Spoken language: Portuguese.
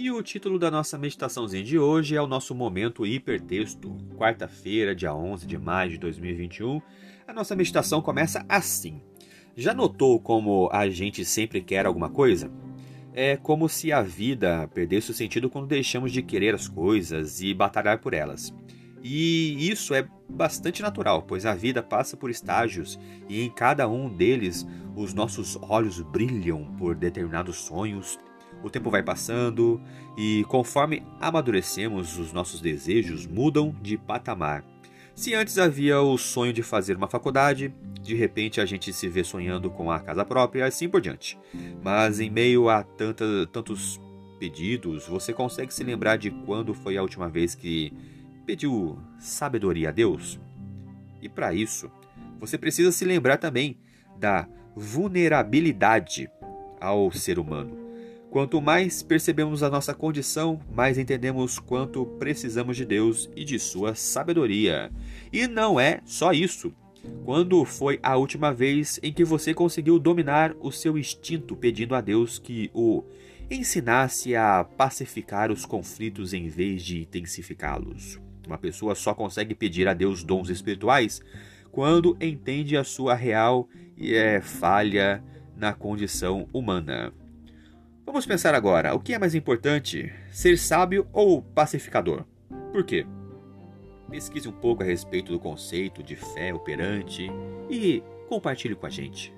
E o título da nossa meditaçãozinha de hoje é o nosso momento hipertexto. Quarta-feira, dia 11 de maio de 2021. A nossa meditação começa assim. Já notou como a gente sempre quer alguma coisa? É como se a vida perdesse o sentido quando deixamos de querer as coisas e batalhar por elas. E isso é bastante natural, pois a vida passa por estágios e em cada um deles os nossos olhos brilham por determinados sonhos, o tempo vai passando e, conforme amadurecemos, os nossos desejos mudam de patamar. Se antes havia o sonho de fazer uma faculdade, de repente a gente se vê sonhando com a casa própria e assim por diante. Mas em meio a tanta, tantos pedidos, você consegue se lembrar de quando foi a última vez que pediu sabedoria a Deus? E para isso, você precisa se lembrar também da vulnerabilidade ao ser humano. Quanto mais percebemos a nossa condição, mais entendemos quanto precisamos de Deus e de sua sabedoria. E não é só isso. Quando foi a última vez em que você conseguiu dominar o seu instinto pedindo a Deus que o ensinasse a pacificar os conflitos em vez de intensificá-los? Uma pessoa só consegue pedir a Deus dons espirituais quando entende a sua real e é falha na condição humana. Vamos pensar agora, o que é mais importante, ser sábio ou pacificador? Por quê? Pesquise um pouco a respeito do conceito de fé operante e compartilhe com a gente.